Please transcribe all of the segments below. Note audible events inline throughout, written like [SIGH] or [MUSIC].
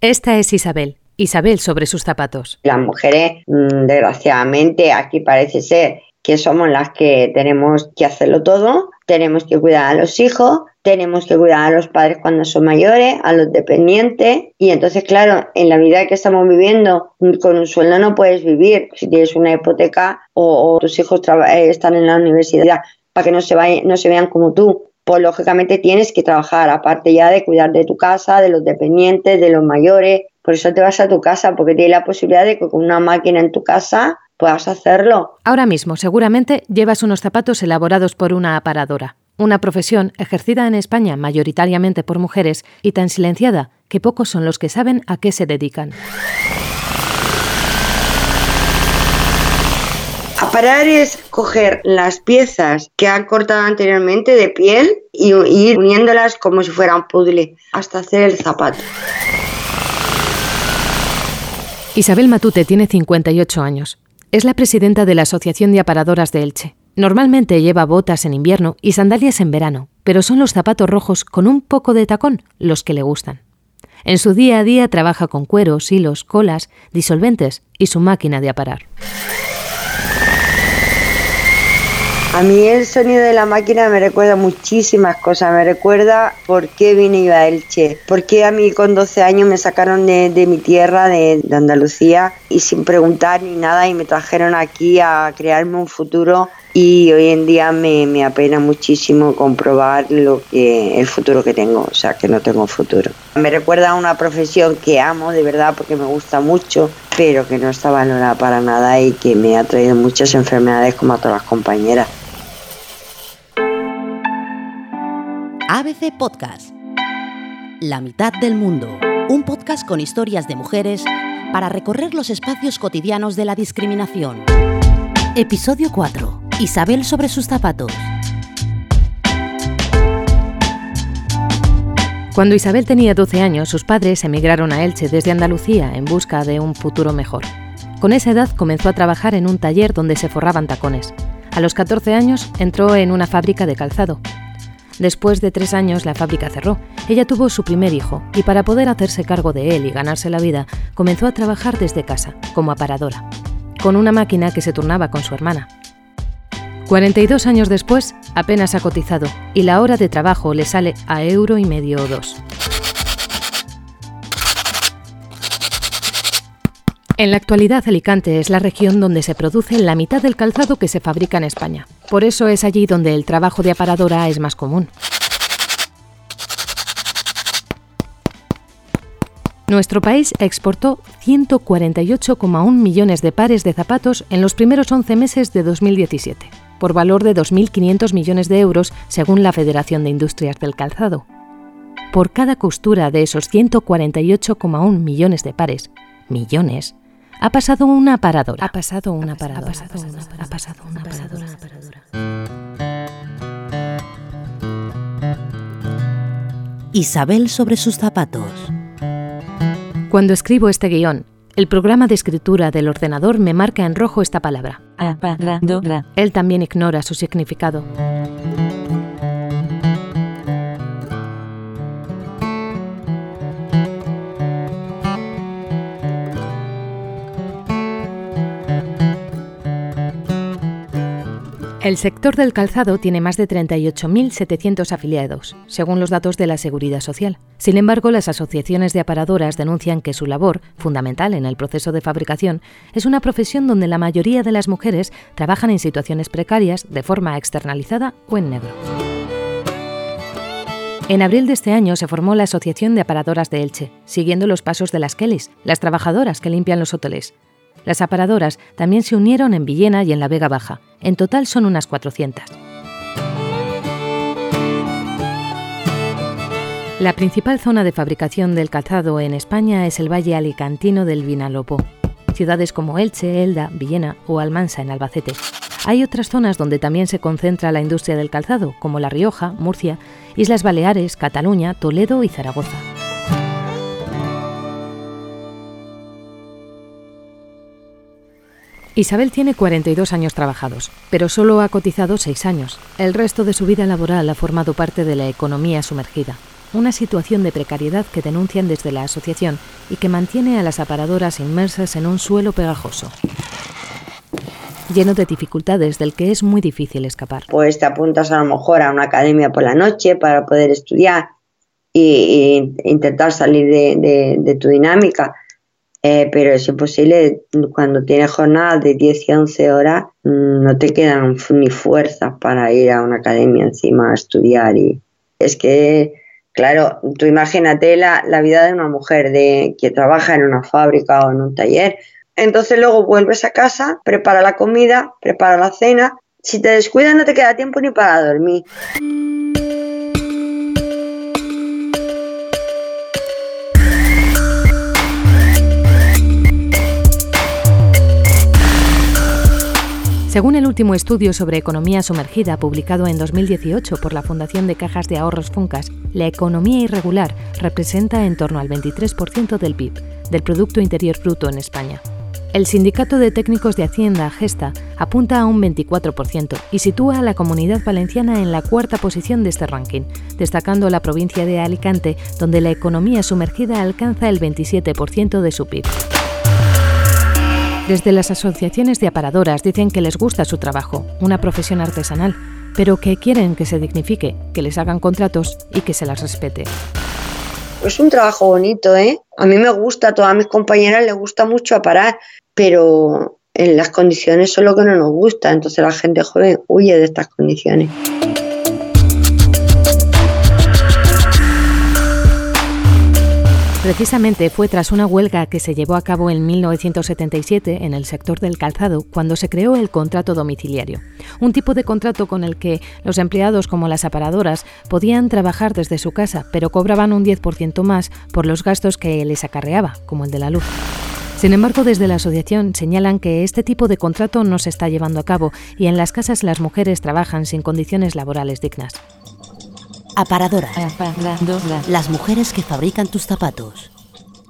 Esta es Isabel. Isabel sobre sus zapatos. Las mujeres, mm, desgraciadamente, aquí parece ser que somos las que tenemos que hacerlo todo, tenemos que cuidar a los hijos, tenemos que cuidar a los padres cuando son mayores, a los dependientes y entonces claro, en la vida que estamos viviendo con un sueldo no puedes vivir si tienes una hipoteca o, tus hijos eh, están en la universidad para que no se, vayan, no se vean como tú. Pues lógicamente tienes que trabajar, aparte ya de cuidar de tu casa, de los dependientes, de los mayores. Por eso te vas a tu casa, porque tienes la posibilidad de que con una máquina en tu casa puedas hacerlo. Ahora mismo, seguramente, llevas unos zapatos elaborados por una aparadora, una profesión ejercida en España mayoritariamente por mujeres y tan silenciada que pocos son los que saben a qué se dedican. Aparar es coger las piezas que han cortado anteriormente de piel y ir uniéndolas como si fuera un puzzle hasta hacer el zapato. Isabel Matute tiene 58 años. Es la presidenta de la Asociación de Aparadoras de Elche. Normalmente lleva botas en invierno y sandalias en verano, pero son los zapatos rojos con un poco de tacón los que le gustan. En su día a día trabaja con cueros, hilos, colas, disolventes y su máquina de aparar. A mí el sonido de la máquina me recuerda muchísimas cosas. Me recuerda por qué vine yo a Elche. Por qué a mí con 12 años me sacaron de, mi tierra, de, Andalucía, y sin preguntar ni nada, y me trajeron aquí a crearme un futuro. Y hoy en día me, me apena muchísimo comprobar lo que el futuro que tengo, o sea, que no tengo futuro. Me recuerda a una profesión que amo de verdad porque me gusta mucho, pero que no está valorada para nada y que me ha traído muchas enfermedades como a todas las compañeras. ABC Podcast. La mitad del mundo. Un podcast con historias de mujeres para recorrer los espacios cotidianos de la discriminación. Episodio 4. Isabel sobre sus zapatos. Cuando Isabel tenía 12 años, sus padres emigraron a Elche desde Andalucía en busca de un futuro mejor. Con esa edad comenzó a trabajar en un taller donde se forraban tacones. A los 14 años entró en una fábrica de calzado Después de tres años la fábrica cerró. Ella tuvo su primer hijo y para poder hacerse cargo de él y ganarse la vida, comenzó a trabajar desde casa, como aparadora, con una máquina que se turnaba con su hermana. 42 años después, apenas ha cotizado y la hora de trabajo le sale a euro y medio o dos. En la actualidad, Alicante es la región donde se produce la mitad del calzado que se fabrica en España. Por eso es allí donde el trabajo de aparadora es más común. Nuestro país exportó 148,1 millones de pares de zapatos en los primeros 11 meses de 2017, por valor de 2.500 millones de euros según la Federación de Industrias del Calzado. Por cada costura de esos 148,1 millones de pares, millones, ha pasado una aparadora. Ha pasado una paradora. Ha pasado una paradora. Isabel sobre sus zapatos. Cuando escribo este guion, el programa de escritura del ordenador me marca en rojo esta palabra. Él también ignora su significado. El sector del calzado tiene más de 38.700 afiliados, según los datos de la Seguridad Social. Sin embargo, las asociaciones de aparadoras denuncian que su labor, fundamental en el proceso de fabricación, es una profesión donde la mayoría de las mujeres trabajan en situaciones precarias, de forma externalizada o en negro. En abril de este año se formó la Asociación de Aparadoras de Elche, siguiendo los pasos de las Kellys, las trabajadoras que limpian los hoteles. Las aparadoras también se unieron en Villena y en la Vega Baja. En total son unas 400. La principal zona de fabricación del calzado en España es el valle alicantino del Vinalopó. Ciudades como Elche, Elda, Villena o Almansa en Albacete. Hay otras zonas donde también se concentra la industria del calzado, como La Rioja, Murcia, Islas Baleares, Cataluña, Toledo y Zaragoza. Isabel tiene 42 años trabajados, pero solo ha cotizado 6 años. El resto de su vida laboral ha formado parte de la economía sumergida. una situación de precariedad que denuncian desde la asociación y que mantiene a las aparadoras inmersas en un suelo pegajoso lleno de dificultades del que es muy difícil escapar. Pues te apuntas a lo mejor a una academia por la noche para poder estudiar e intentar salir de, tu dinámica, eh, pero es imposible cuando tienes jornadas de 10 y 11 horas, mm, no te quedan ni fuerzas para ir a una academia encima a estudiar y es que Claro, tú imagínate la, la, vida de una mujer de, que trabaja en una fábrica o en un taller, entonces luego vuelves a casa, prepara la comida, prepara la cena. Si te descuidas no te queda tiempo ni para dormir. Según el último estudio sobre economía sumergida publicado en 2018 por la Fundación de Cajas de Ahorros Funcas, la economía irregular representa en torno al 23% del PIB, del Producto Interior Bruto en España. El Sindicato de Técnicos de Hacienda, Gesta, apunta a un 24% y sitúa a la comunidad valenciana en la cuarta posición de este ranking, destacando la provincia de Alicante, donde la economía sumergida alcanza el 27% de su PIB. Desde las asociaciones de aparadoras dicen que les gusta su trabajo, una profesión artesanal, pero que quieren que se dignifique, que les hagan contratos y que se las respete. Es un trabajo bonito, ¿eh? A mí me gusta, a todas mis compañeras les gusta mucho aparar, pero en las condiciones son lo que no nos gusta, entonces la gente joven huye de estas condiciones. Precisamente fue tras una huelga que se llevó a cabo en 1977 en el sector del calzado cuando se creó el contrato domiciliario, un tipo de contrato con el que los empleados como las aparadoras podían trabajar desde su casa, pero cobraban un 10% más por los gastos que les acarreaba, como el de la luz. Sin embargo, desde la asociación señalan que este tipo de contrato no se está llevando a cabo y en las casas las mujeres trabajan sin condiciones laborales dignas. Aparadoras. Las mujeres que fabrican tus zapatos.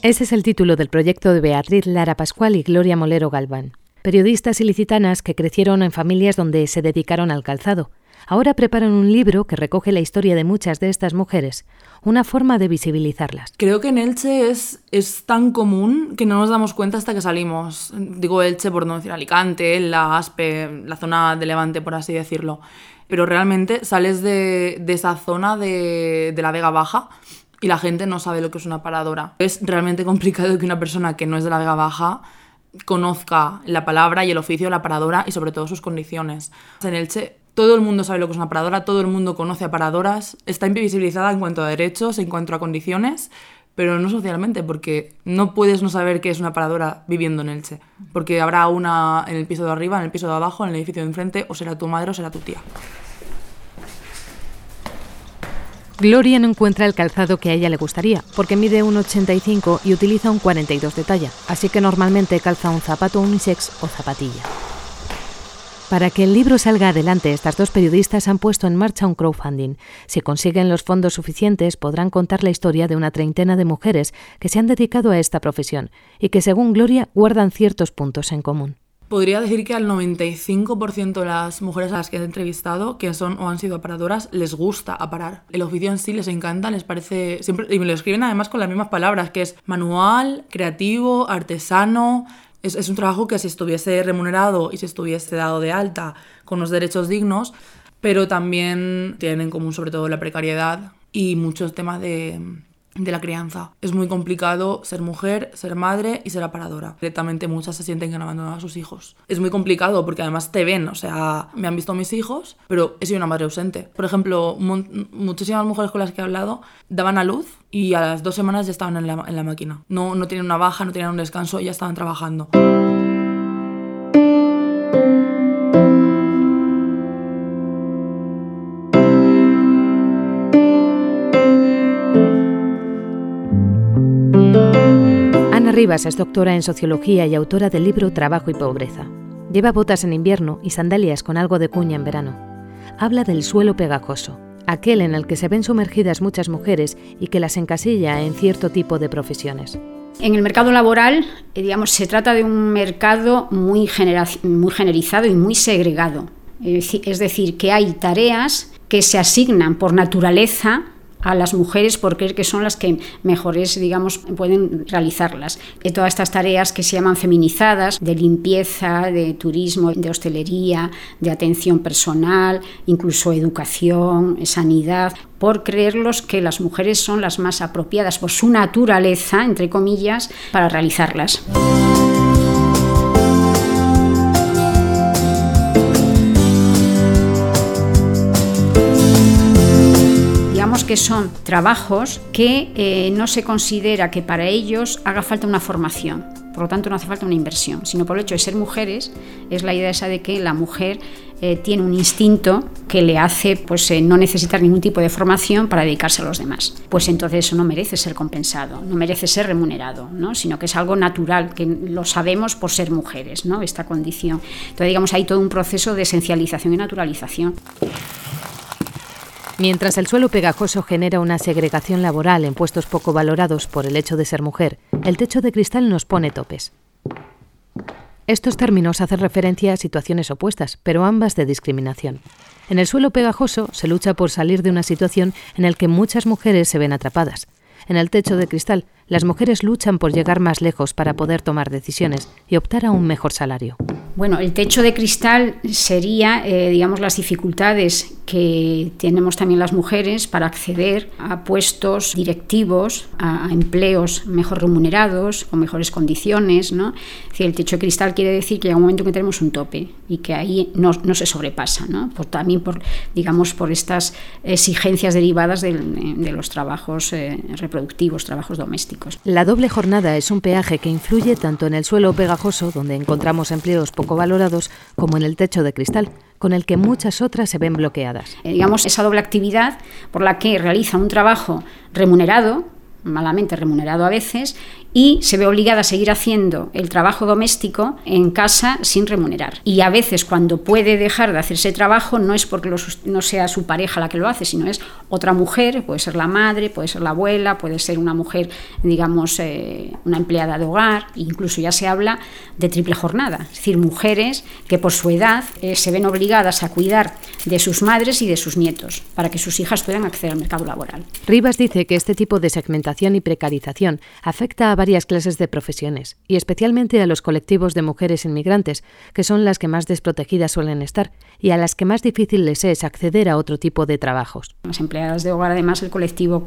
Ese es el título del proyecto de Beatriz Lara Pascual y Gloria Molero Galván, periodistas ilicitanas que crecieron en familias donde se dedicaron al calzado. Ahora preparan un libro que recoge la historia de muchas de estas mujeres, una forma de visibilizarlas. Creo que en Elche es, es tan común que no nos damos cuenta hasta que salimos. Digo Elche por no decir Alicante, la Aspe, la zona de Levante, por así decirlo pero realmente sales de, esa zona de, la Vega Baja y la gente no sabe lo que es una paradora. Es realmente complicado que una persona que no es de la Vega Baja conozca la palabra y el oficio de la paradora y sobre todo sus condiciones. En Elche todo el mundo sabe lo que es una paradora, todo el mundo conoce a paradoras, está invisibilizada en cuanto a derechos, en cuanto a condiciones, pero no socialmente, porque no puedes no saber qué es una paradora viviendo en Elche, porque habrá una en el piso de arriba, en el piso de abajo, en el edificio de enfrente, o será tu madre o será tu tía. Gloria no encuentra el calzado que a ella le gustaría, porque mide un 85 y utiliza un 42 de talla, así que normalmente calza un zapato unisex o zapatilla. Para que el libro salga adelante, estas dos periodistas han puesto en marcha un crowdfunding. Si consiguen los fondos suficientes, podrán contar la historia de una treintena de mujeres que se han dedicado a esta profesión y que, según Gloria, guardan ciertos puntos en común. Podría decir que al 95% de las mujeres a las que he entrevistado, que son o han sido aparadoras, les gusta aparar. El oficio en sí les encanta, les parece siempre y me lo escriben además con las mismas palabras, que es manual, creativo, artesano, es, un trabajo que si estuviese remunerado y si estuviese dado de alta con los derechos dignos, pero también tienen en común sobre todo la precariedad y muchos temas de, de la crianza. Es muy complicado ser mujer, ser madre y ser aparadora. Directamente muchas se sienten que han abandonado a sus hijos. Es muy complicado porque además te ven, o sea, me han visto mis hijos, pero he sido una madre ausente. Por ejemplo, muchísimas mujeres con las que he hablado daban a luz y a las dos semanas ya estaban en la, en la máquina. No, no tienen una baja, no tienen un descanso, ya estaban trabajando. Es doctora en sociología y autora del libro Trabajo y Pobreza. Lleva botas en invierno y sandalias con algo de cuña en verano. Habla del suelo pegajoso, aquel en el que se ven sumergidas muchas mujeres y que las encasilla en cierto tipo de profesiones. En el mercado laboral, eh, digamos, se trata de un mercado muy, muy generizado y muy segregado. Es decir, que hay tareas que se asignan por naturaleza a las mujeres por creer que son las que mejores, digamos, pueden realizarlas. Y todas estas tareas que se llaman feminizadas, de limpieza, de turismo, de hostelería, de atención personal, incluso educación, sanidad, por creerlos que las mujeres son las más apropiadas por su naturaleza, entre comillas, para realizarlas. Que son trabajos que eh, no se considera que para ellos haga falta una formación. Por lo tanto, no hace falta una inversión, sino por el hecho de ser mujeres, es la idea esa de que la mujer eh, tiene un instinto que le hace pues, eh, no necesitar ningún tipo de formación para dedicarse a los demás. Pues entonces eso no merece ser compensado, no merece ser remunerado, ¿no? sino que es algo natural, que lo sabemos por ser mujeres, ¿no? esta condición. Entonces, digamos, hay todo un proceso de esencialización y naturalización. Mientras el suelo pegajoso genera una segregación laboral en puestos poco valorados por el hecho de ser mujer, el techo de cristal nos pone topes. Estos términos hacen referencia a situaciones opuestas, pero ambas de discriminación. En el suelo pegajoso se lucha por salir de una situación en la que muchas mujeres se ven atrapadas. En el techo de cristal, las mujeres luchan por llegar más lejos para poder tomar decisiones y optar a un mejor salario. Bueno, el techo de cristal sería, eh, digamos, las dificultades que tenemos también las mujeres para acceder a puestos directivos, a, empleos mejor remunerados, con mejores condiciones. ¿no? el techo de cristal quiere decir que hay un momento en que tenemos un tope y que ahí no, se sobrepasa, ¿no? por, también por, digamos, por estas exigencias derivadas de, los trabajos eh, reproductivos, trabajos domésticos. La doble jornada es un peaje que influye tanto en el suelo pegajoso, donde encontramos empleos poco valorados, como en el techo de cristal con el que muchas otras se ven bloqueadas. Eh, digamos, esa doble actividad por la que realiza un trabajo remunerado, malamente remunerado a veces, y se ve obligada a seguir haciendo el trabajo doméstico en casa sin remunerar. Y a veces cuando puede dejar de hacer ese trabajo no es porque no sea su pareja la que lo hace, sino es otra mujer, puede ser la madre, puede ser la abuela, puede ser una mujer, digamos, eh, una empleada de hogar, incluso ya se habla de triple jornada, es decir, mujeres que por su edad eh, se ven obligadas a cuidar de sus madres y de sus nietos para que sus hijas puedan acceder al mercado laboral. Rivas dice que este tipo de segmentación y precarización afecta a varias clases de profesiones, y especialmente a los colectivos de mujeres inmigrantes, que son las que más desprotegidas suelen estar y a las que más difícil les es acceder a otro tipo de trabajos. Las empleadas de hogar, además, el colectivo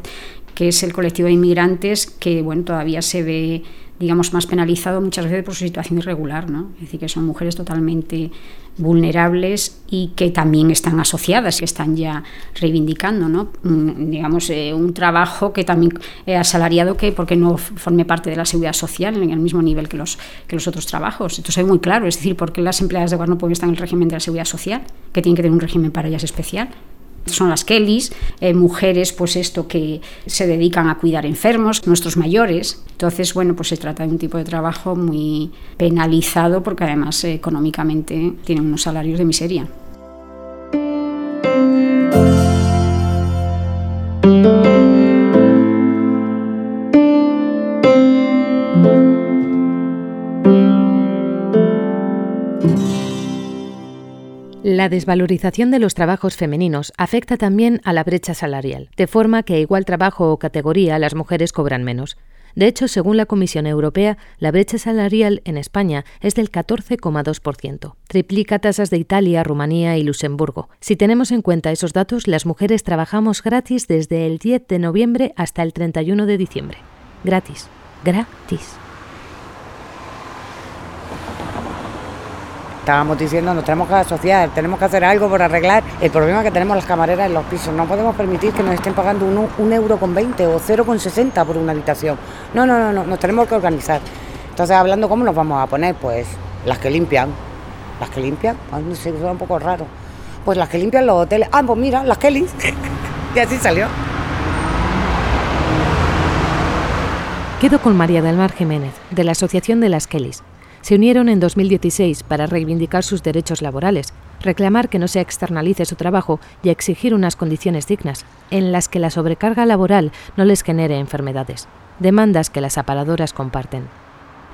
que es el colectivo de inmigrantes, que bueno, todavía se ve digamos, más penalizado muchas veces por su situación irregular, ¿no? Es decir, que son mujeres totalmente vulnerables y que también están asociadas, que están ya reivindicando, ¿no? Mm, digamos, eh, un trabajo que también es asalariado que porque no forme parte de la seguridad social en el mismo nivel que los, que los otros trabajos. Esto es muy claro, es decir, porque las empleadas de hogar no pueden estar en el régimen de la seguridad social, que tienen que tener un régimen para ellas especial son las Kellys, eh, mujeres pues esto que se dedican a cuidar enfermos, nuestros mayores. Entonces, bueno, pues se trata de un tipo de trabajo muy penalizado porque además eh, económicamente tienen unos salarios de miseria. La desvalorización de los trabajos femeninos afecta también a la brecha salarial, de forma que a igual trabajo o categoría las mujeres cobran menos. De hecho, según la Comisión Europea, la brecha salarial en España es del 14,2%. Triplica tasas de Italia, Rumanía y Luxemburgo. Si tenemos en cuenta esos datos, las mujeres trabajamos gratis desde el 10 de noviembre hasta el 31 de diciembre. Gratis. Gratis. Estábamos diciendo, nos tenemos que asociar, tenemos que hacer algo por arreglar el problema que tenemos las camareras en los pisos. No podemos permitir que nos estén pagando un, euro con 20 o 0,60 por una habitación. No, no, no, no, nos tenemos que organizar. Entonces, hablando cómo nos vamos a poner, pues las que limpian, las que limpian, no sé, un poco raro. Pues las que limpian los hoteles, ah, pues mira, las Kellys. [LAUGHS] y así salió. Quedo con María del Mar Jiménez, de la Asociación de las Kellys se unieron en 2016 para reivindicar sus derechos laborales, reclamar que no se externalice su trabajo y exigir unas condiciones dignas, en las que la sobrecarga laboral no les genere enfermedades, demandas que las aparadoras comparten.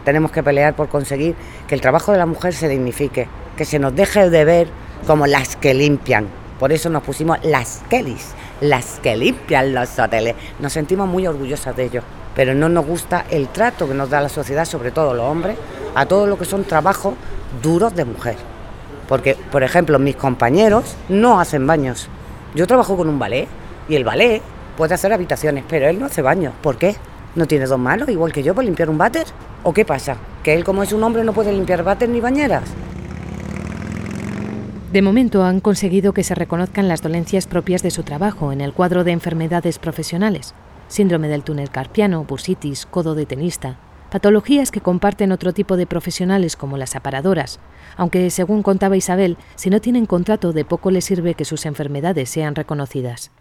Tenemos que pelear por conseguir que el trabajo de la mujer se dignifique, que se nos deje de ver como las que limpian, Por eso nos pusimos las Kellys, las que limpian los hoteles. Nos sentimos muy orgullosas de ello, pero no nos gusta el trato que nos da la sociedad, sobre todo los hombres, a todo lo que son trabajos duros de mujer. Porque, por ejemplo, mis compañeros no hacen baños. Yo trabajo con un ballet y el ballet puede hacer habitaciones, pero él no hace baños. ¿Por qué? ¿No tiene dos manos, igual que yo, para limpiar un váter? ¿O qué pasa? ¿Que él, como es un hombre, no puede limpiar váter ni bañeras? De momento han conseguido que se reconozcan las dolencias propias de su trabajo en el cuadro de enfermedades profesionales. Síndrome del túnel carpiano, bursitis, codo de tenista, patologías que comparten otro tipo de profesionales como las aparadoras, aunque según contaba Isabel, si no tienen contrato de poco les sirve que sus enfermedades sean reconocidas.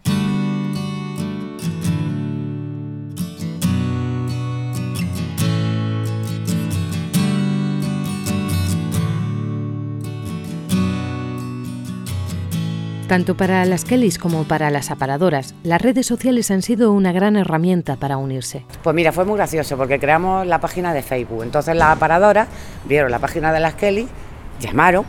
Tanto para las Kellys como para las aparadoras, las redes sociales han sido una gran herramienta para unirse. Pues mira, fue muy gracioso porque creamos la página de Facebook. Entonces las aparadoras vieron la página de las Kelly, llamaron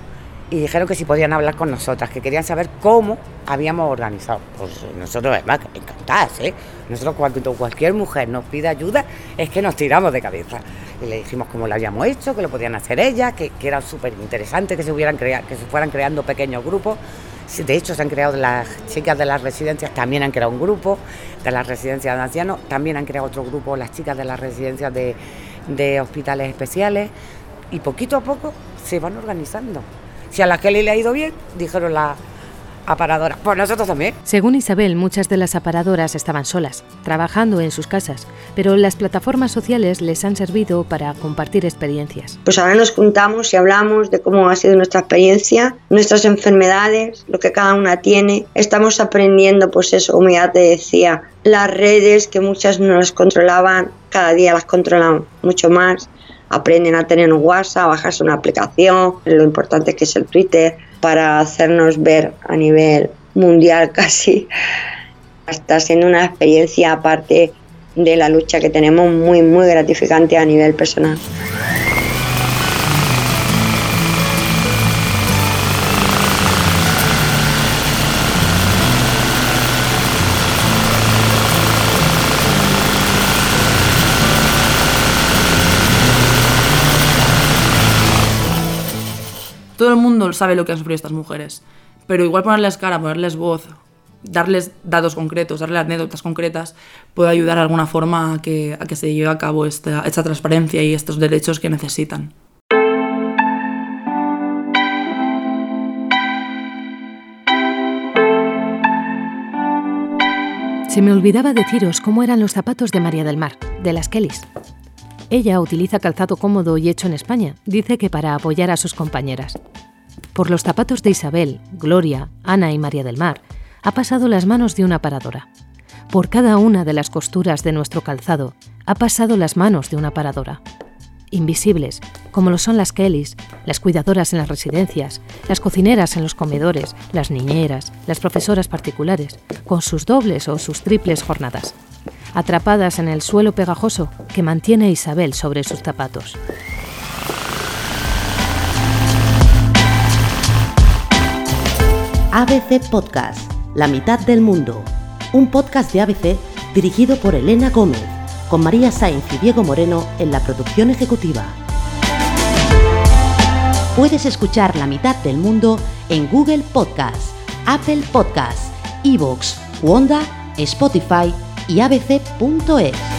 y dijeron que si podían hablar con nosotras, que querían saber cómo habíamos organizado. Pues nosotros, además, encantadas, ¿eh? Nosotros cuando cualquier mujer nos pide ayuda es que nos tiramos de cabeza. Y le dijimos cómo lo habíamos hecho, que lo podían hacer ellas, que, que era súper interesante que se, hubieran que se fueran creando pequeños grupos. De hecho, se han creado las chicas de las residencias, también han creado un grupo, de las residencias de ancianos, también han creado otro grupo, las chicas de las residencias de, de hospitales especiales, y poquito a poco se van organizando. Si a la Kelly le ha ido bien, dijeron la aparadora. Pues nosotros también. Según Isabel, muchas de las aparadoras estaban solas, trabajando en sus casas, pero las plataformas sociales les han servido para compartir experiencias. Pues ahora nos juntamos y hablamos de cómo ha sido nuestra experiencia, nuestras enfermedades, lo que cada una tiene. Estamos aprendiendo, pues eso, como ya te decía, las redes que muchas no las controlaban, cada día las controlan mucho más aprenden a tener un WhatsApp, a bajarse una aplicación, lo importante que es el Twitter, para hacernos ver a nivel mundial [LAUGHS] casi. Está siendo una experiencia aparte de la lucha que tenemos muy, muy gratificante a nivel personal. El mundo sabe lo que han sufrido estas mujeres, pero igual ponerles cara, ponerles voz, darles datos concretos, darles anécdotas concretas, puede ayudar de alguna forma a que, se lleve a cabo esta, esta transparencia y estos derechos que necesitan. Se me olvidaba deciros cómo eran los zapatos de María del Mar, de las Kellys. Ella utiliza calzado cómodo y hecho en España, dice que para apoyar a sus compañeras. Por los zapatos de Isabel, Gloria, Ana y María del Mar, ha pasado las manos de una paradora. Por cada una de las costuras de nuestro calzado, ha pasado las manos de una paradora. Invisibles, como lo son las Kellys, las cuidadoras en las residencias, las cocineras en los comedores, las niñeras, las profesoras particulares, con sus dobles o sus triples jornadas atrapadas en el suelo pegajoso que mantiene Isabel sobre sus zapatos. ABC Podcast, La mitad del mundo. Un podcast de ABC dirigido por Elena Gómez, con María Sainz y Diego Moreno en la producción ejecutiva. Puedes escuchar La mitad del mundo en Google Podcast, Apple Podcast, Evox, Wanda, Spotify y abc.es.